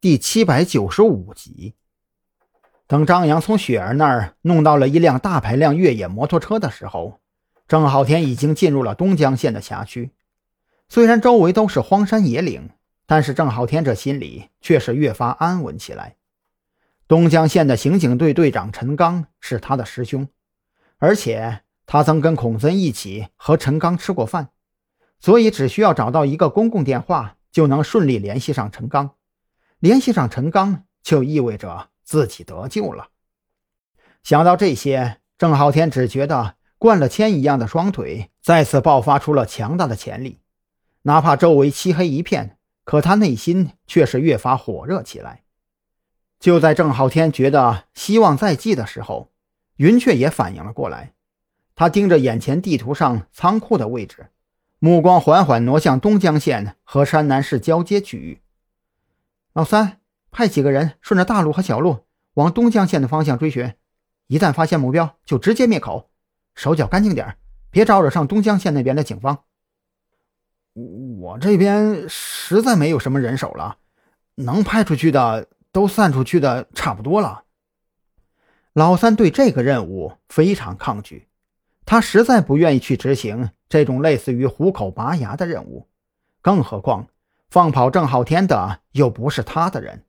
第七百九十五集。等张扬从雪儿那儿弄到了一辆大排量越野摩托车的时候，郑浩天已经进入了东江县的辖区。虽然周围都是荒山野岭，但是郑浩天这心里却是越发安稳起来。东江县的刑警队队长陈刚是他的师兄，而且他曾跟孔森一起和陈刚吃过饭，所以只需要找到一个公共电话，就能顺利联系上陈刚。联系上陈刚，就意味着自己得救了。想到这些，郑浩天只觉得灌了铅一样的双腿再次爆发出了强大的潜力。哪怕周围漆黑一片，可他内心却是越发火热起来。就在郑浩天觉得希望在即的时候，云雀也反应了过来。他盯着眼前地图上仓库的位置，目光缓缓挪向东江县和山南市交接区域。老三，派几个人顺着大路和小路往东江县的方向追寻，一旦发现目标，就直接灭口，手脚干净点别招惹上东江县那边的警方。我这边实在没有什么人手了，能派出去的都散出去的差不多了。老三对这个任务非常抗拒，他实在不愿意去执行这种类似于虎口拔牙的任务，更何况。放跑郑浩天的又不是他的人，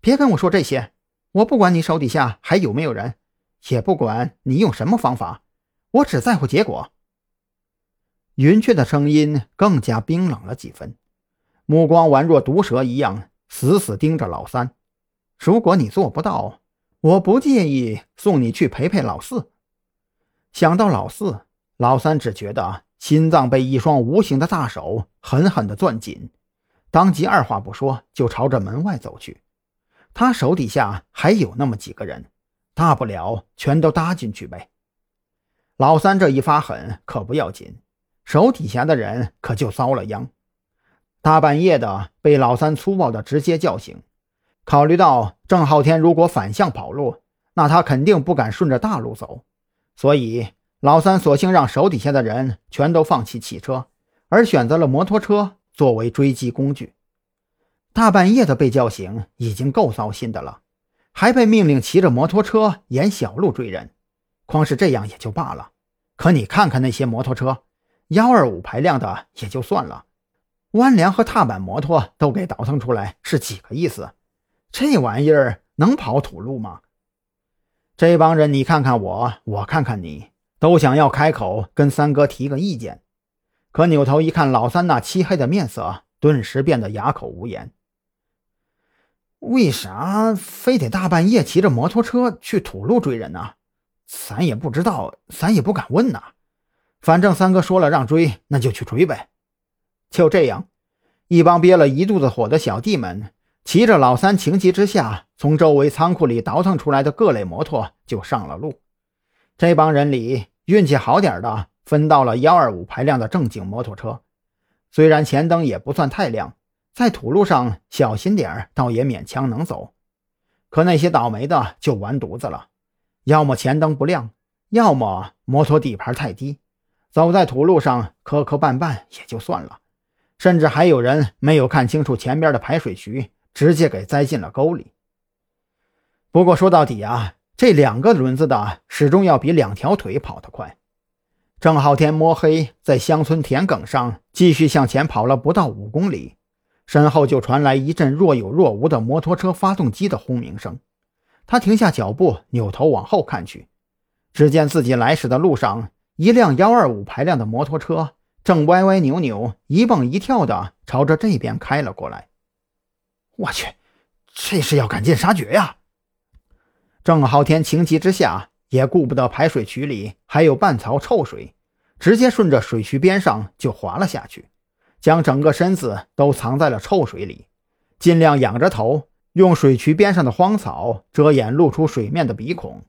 别跟我说这些，我不管你手底下还有没有人，也不管你用什么方法，我只在乎结果。云雀的声音更加冰冷了几分，目光宛若毒蛇一样，死死盯着老三。如果你做不到，我不介意送你去陪陪老四。想到老四，老三只觉得。心脏被一双无形的大手狠狠地攥紧，当即二话不说就朝着门外走去。他手底下还有那么几个人，大不了全都搭进去呗。老三这一发狠可不要紧，手底下的人可就遭了殃。大半夜的被老三粗暴的直接叫醒，考虑到郑浩天如果反向跑路，那他肯定不敢顺着大路走，所以。老三索性让手底下的人全都放弃汽车，而选择了摩托车作为追击工具。大半夜的被叫醒已经够糟心的了，还被命令骑着摩托车沿小路追人。光是这样也就罢了，可你看看那些摩托车，幺二五排量的也就算了，弯梁和踏板摩托都给倒腾出来，是几个意思？这玩意儿能跑土路吗？这帮人，你看看我，我看看你。都想要开口跟三哥提个意见，可扭头一看老三那漆黑的面色，顿时变得哑口无言。为啥非得大半夜骑着摩托车去土路追人呢？咱也不知道，咱也不敢问呐。反正三哥说了让追，那就去追呗。就这样，一帮憋了一肚子火的小弟们，骑着老三情急之下从周围仓库里倒腾出来的各类摩托就上了路。这帮人里。运气好点的分到了幺二五排量的正经摩托车，虽然前灯也不算太亮，在土路上小心点倒也勉强能走。可那些倒霉的就完犊子了，要么前灯不亮，要么摩托底盘太低，走在土路上磕磕绊绊也就算了，甚至还有人没有看清楚前边的排水渠，直接给栽进了沟里。不过说到底啊。这两个轮子的始终要比两条腿跑得快。郑浩天摸黑在乡村田埂上继续向前跑了不到五公里，身后就传来一阵若有若无的摩托车发动机的轰鸣声。他停下脚步，扭头往后看去，只见自己来时的路上，一辆幺二五排量的摩托车正歪歪扭扭、一蹦一跳的朝着这边开了过来。我去，这是要赶尽杀绝呀！郑浩天情急之下，也顾不得排水渠里还有半槽臭水，直接顺着水渠边上就滑了下去，将整个身子都藏在了臭水里，尽量仰着头，用水渠边上的荒草遮掩露出水面的鼻孔。